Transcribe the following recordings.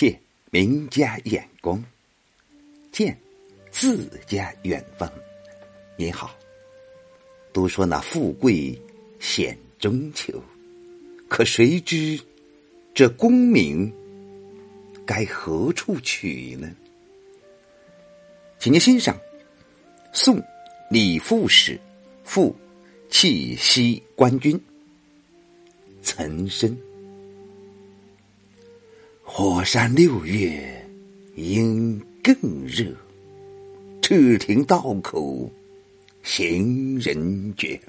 借名家眼光，见自家远方。您好，都说那富贵险中求，可谁知这功名该何处取呢？请您欣赏宋李富史赋气息官军。岑参，火山六月应更热，赤亭道口行人绝。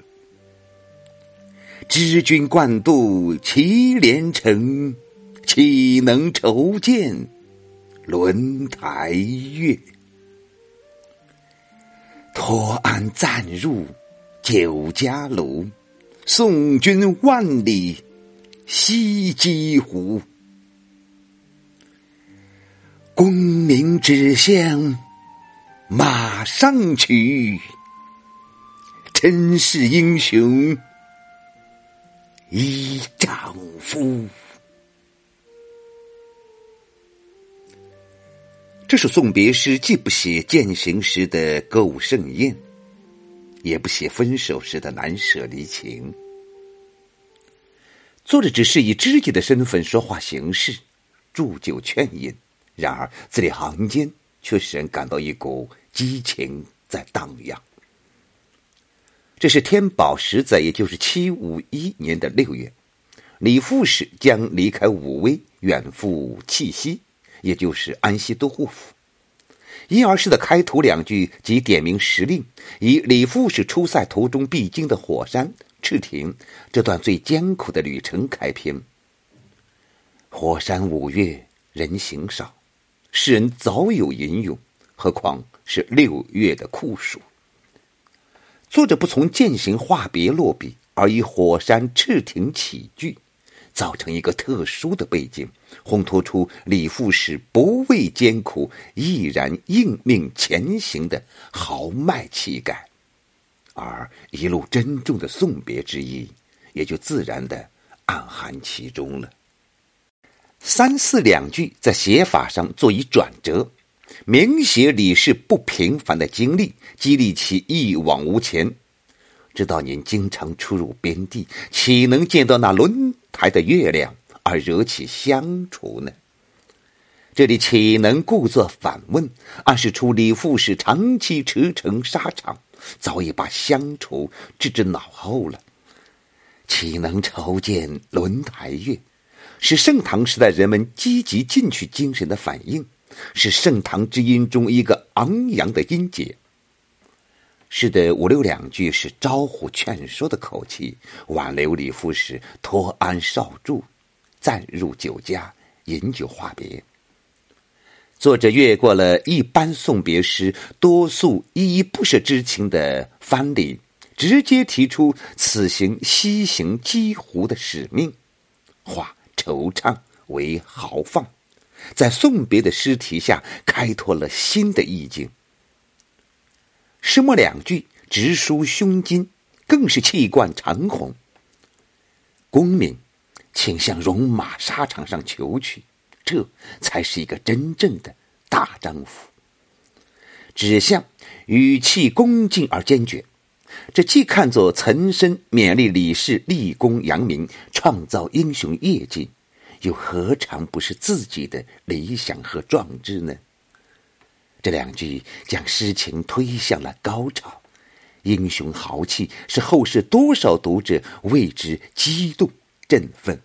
知君惯度祁连城，岂能愁见轮台月？托鞍暂入酒家楼。送君万里西击胡，功名只向马上取，真是英雄一丈夫。这首送别诗，既不写践行时的歌舞盛宴。也不写分手时的难舍离情，作者只是以知己的身份说话行事，祝酒劝饮。然而字里行间却使人感到一股激情在荡漾。这是天宝十载，也就是七五一年的六月，李富士将离开武威，远赴契西，也就是安西都护府。因而诗的开头两句即点明时令，以李富士出塞途中必经的火山赤亭这段最艰苦的旅程开篇。火山五月人行少，诗人早有吟咏，何况是六月的酷暑。作者不从践行话别落笔，而以火山赤亭起句。造成一个特殊的背景，烘托出李富士不畏艰苦、毅然应命前行的豪迈气概，而一路珍重的送别之意，也就自然的暗含其中了。三四两句在写法上做一转折，明写李氏不平凡的经历，激励其一往无前。知道您经常出入边地，岂能见到那轮台的月亮而惹起乡愁呢？这里岂能故作反问，暗示出李富士长期驰骋沙场，早已把乡愁置之脑后了。岂能筹见轮台月，是盛唐时代人们积极进取精神的反应，是盛唐之音中一个昂扬的音节。诗的五六两句是招呼劝说的口气，挽留李富士托安少住，暂入酒家饮酒话别。作者越过了一般送别诗多诉依依不舍之情的藩篱，直接提出此行西行西湖的使命，话惆怅为豪放，在送别的诗题下开拓了新的意境。诗末两句直抒胸襟，更是气贯长虹。功名，请向戎马沙场上求取，这才是一个真正的大丈夫。指向语气恭敬而坚决，这既看作岑参勉励李氏立功扬名、创造英雄业绩，又何尝不是自己的理想和壮志呢？这两句将诗情推向了高潮，英雄豪气使后世多少读者为之激动振奋。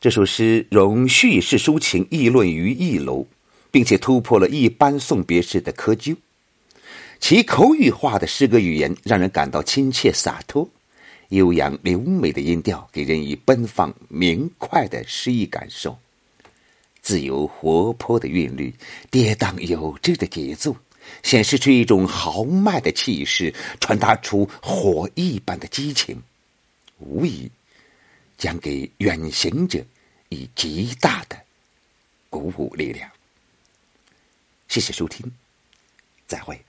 这首诗融叙事抒情、议论于一楼，并且突破了一般送别诗的窠臼。其口语化的诗歌语言让人感到亲切洒脱，悠扬流美的音调给人以奔放明快的诗意感受。自由活泼的韵律，跌宕有致的节奏，显示出一种豪迈的气势，传达出火一般的激情，无疑将给远行者以极大的鼓舞力量。谢谢收听，再会。